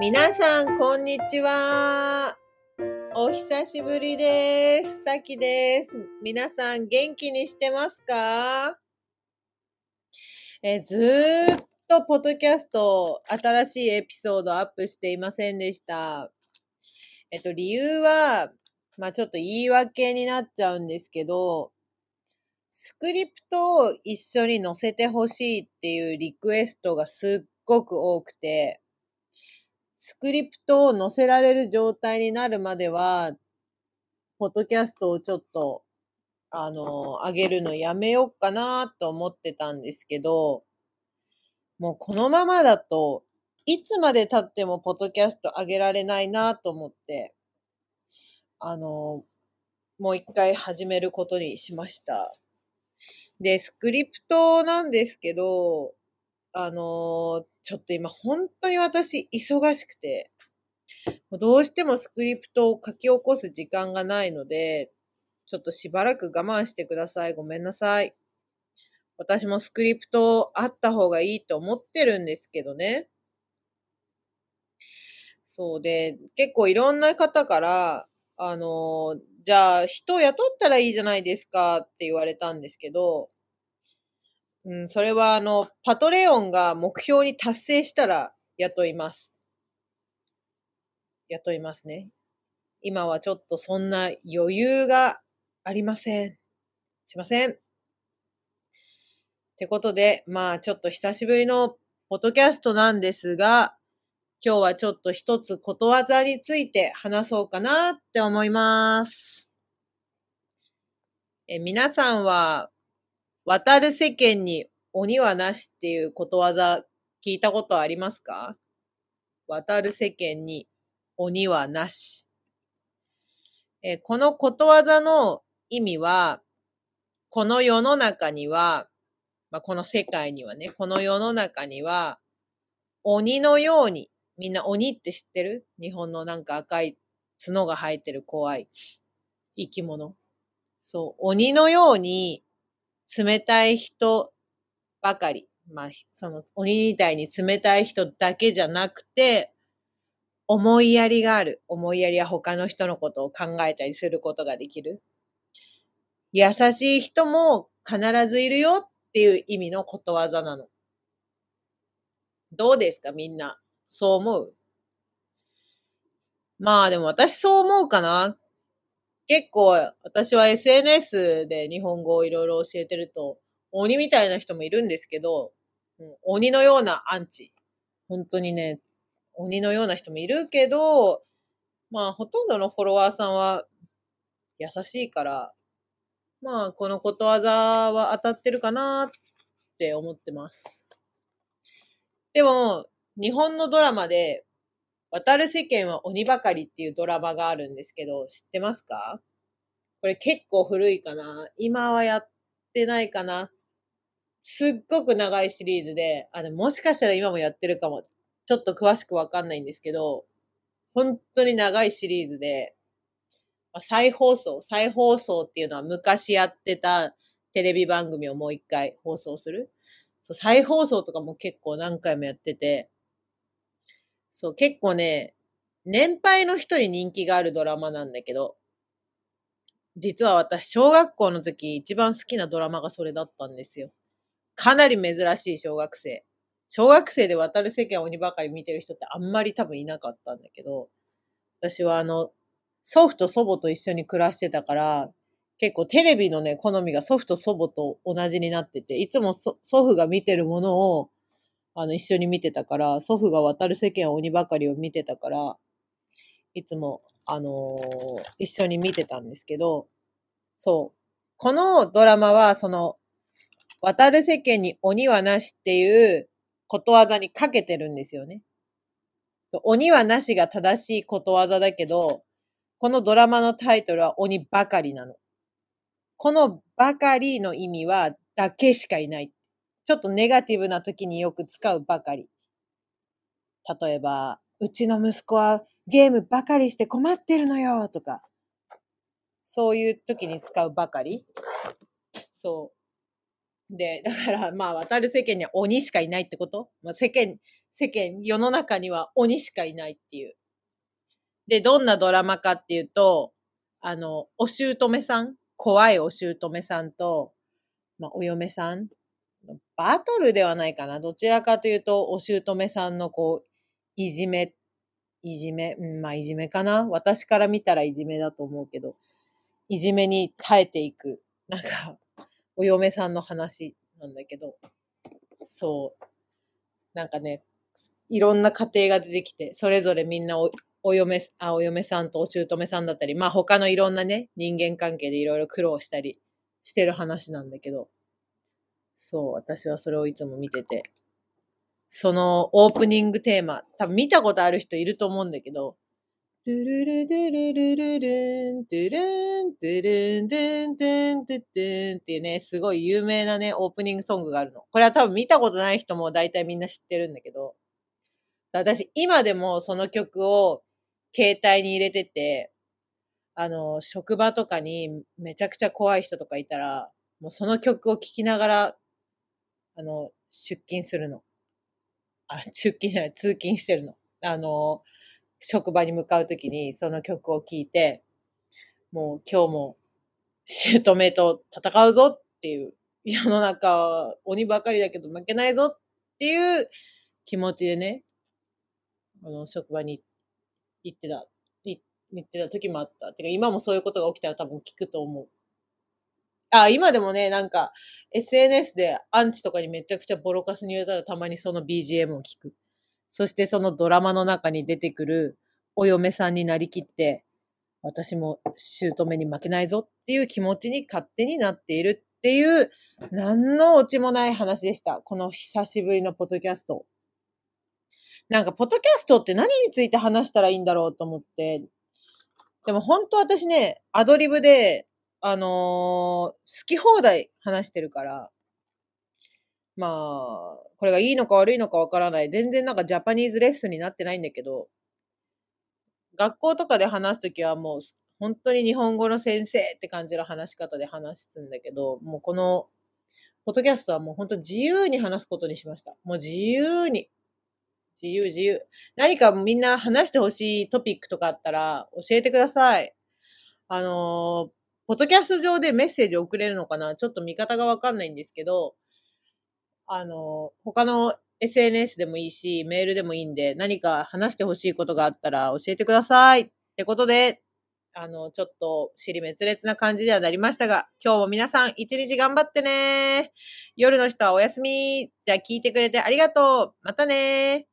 皆さん、こんにちは。お久しぶりです。さきです。皆さん、元気にしてますか？えずーっと、ポッドキャスト、新しいエピソードアップしていませんでした。えっと、理由は、まあちょっと言い訳になっちゃうんですけど、スクリプトを一緒に載せてほしいっていうリクエストがすっごく多くて、スクリプトを載せられる状態になるまでは、ポッドキャストをちょっと、あの、上げるのやめようかなと思ってたんですけど、もうこのままだと、いつまで経ってもポッドキャスト上げられないなと思って、あの、もう一回始めることにしました。で、スクリプトなんですけど、あのちょっと今本当に私忙しくて、どうしてもスクリプトを書き起こす時間がないので、ちょっとしばらく我慢してください。ごめんなさい。私もスクリプトあった方がいいと思ってるんですけどね。そうで、結構いろんな方から、あの、じゃあ人を雇ったらいいじゃないですかって言われたんですけど、うん、それはあの、パトレオンが目標に達成したら雇います。雇いますね。今はちょっとそんな余裕がありません。しません。ってことで、まあちょっと久しぶりのポッドキャストなんですが、今日はちょっと一つことわざについて話そうかなって思います。え皆さんは、渡る世間に鬼はなしっていうことわざ聞いたことありますか？渡る世間に鬼はなし。えこのことわざの意味は、この世の中には、まあ、この世界にはね、この世の中には、鬼のように、みんな鬼って知ってる？日本のなんか赤い角が生えてる怖い生き物。そう、鬼のように冷たい人ばかり。まあ、その鬼みたいに冷たい人だけじゃなくて、思いやりがある。思いやりは他の人のことを考えたりすることができる。優しい人も必ずいるよっていう意味のことわざなの。どうですか？みんな。そう思う？まあでも私そう思うかな。結構私は SNS で日本語をいろいろ教えてると、鬼みたいな人もいるんですけど、うん鬼のようなアンチ。本当にね、鬼のような人もいるけど、まあほとんどのフォロワーさんは優しいから、まあこのことわざは当たってるかなって思ってます。でも、日本のドラマで、渡る世間は鬼ばかりっていうドラマがあるんですけど、知ってますか？これ結構古いかな今はやってないかなすっごく長いシリーズで、あ、でもしかしたら今もやってるかも。ちょっと詳しくわかんないんですけど、本当に長いシリーズで、まあ再放送、再放送っていうのは昔やってたテレビ番組をもう一回放送する。そう再放送とかも結構何回もやってて、そう、結構ね、年配の人に人気があるドラマなんだけど、実は私、小学校の時一番好きなドラマがそれだったんですよ。かなり珍しい小学生。小学生で渡る世間鬼ばかり見てる人ってあんまり多分いなかったんだけど、私はあの、祖父と祖母と一緒に暮らしてたから、結構テレビのね、好みが祖父と祖母と同じになってて、いつも祖父が見てるものを、あの、一緒に見てたから、祖父が渡る世間は鬼ばかりを見てたから、いつも、あのー一緒に見てたんですけど、そう。このドラマは、その、渡る世間に鬼はなしっていうことわざにかけてるんですよね。鬼はなしが正しいことわざだけど、このドラマのタイトルは鬼ばかりなの。このばかりの意味はだけしかいない。ちょっとネガティブな時によく使うばかり。例えば、うちの息子はゲームばかりして困ってるのよとか、そういう時に使うばかり。そう。で、だから、まあ、渡る世間には鬼しかいないってこと？まあ、世間、世間、世の中には鬼しかいないっていう。で、どんなドラマかっていうと、あの、お姑さん、怖いお姑さんと、まあ、お嫁さん、バトルではないかな。どちらかというと、お姑さんのこう、いじめ、いじめ、うん、まあ、いじめかな。私から見たらいじめだと思うけど、いじめに耐えていく、なんか、お嫁さんの話なんだけど、そう。なんかね、いろんな家庭が出てきて、それぞれみんなおお嫁、あ、お嫁さんとお姑さんだったり、まあ他のいろんなね、人間関係でいろいろ苦労したりしてる話なんだけど、そう、私はそれをいつも見てて、そのオープニングテーマ、多分見たことある人いると思うんだけど、トゥルルドゥルルルルン、トゥルン、トゥルン、トゥン、トゥン、トゥンっていうね、すごい有名なね、オープニングソングがあるの。これは多分見たことない人も大体みんな知ってるんだけど、私今でもその曲を携帯に入れてて、あの、職場とかにめちゃくちゃ怖い人とかいたら、もうその曲を聴きながら、あの、出勤するの。あ、出勤じゃない、通勤してるの。あの、職場に向かうときにその曲を聴いて、もう今日も姑と戦うぞっていう、世の中は鬼ばかりだけど負けないぞっていう気持ちでね、あの、職場に言ってた、言ってた時もあった。てか今もそういうことが起きたら多分聞くと思う。あ、今でもね、なんか SNS でアンチとかにめちゃくちゃボロカスに言われたらたまにその BGM を聞く。そしてそのドラマの中に出てくるお嫁さんになりきって、私も姑に負けないぞっていう気持ちに勝手になっているっていう、何のオチもない話でした。この久しぶりのポッドキャスト。なんか、ポッドキャストって何について話したらいいんだろうと思って。でも本当私ね、アドリブで、あのー、好き放題話してるから、まあ、これがいいのか悪いのかわからない。全然なんかジャパニーズレッスンになってないんだけど、学校とかで話すときはもう、本当に日本語の先生って感じの話し方で話すんだけど、もうこの、ポッドキャストはもう本当自由に話すことにしました。もう自由に。自由自由。何かみんな話してほしいトピックとかあったら教えてください。あのー、ポッドキャスト上でメッセージを送れるのかな？ちょっと見方がわかんないんですけど、あの、他の SNS でもいいし、メールでもいいんで、何か話してほしいことがあったら教えてください。ってことで、あの、ちょっと、尻滅裂な感じではなりましたが、今日も皆さん一日頑張ってね夜の人はお休み。じゃあ聞いてくれてありがとう。またね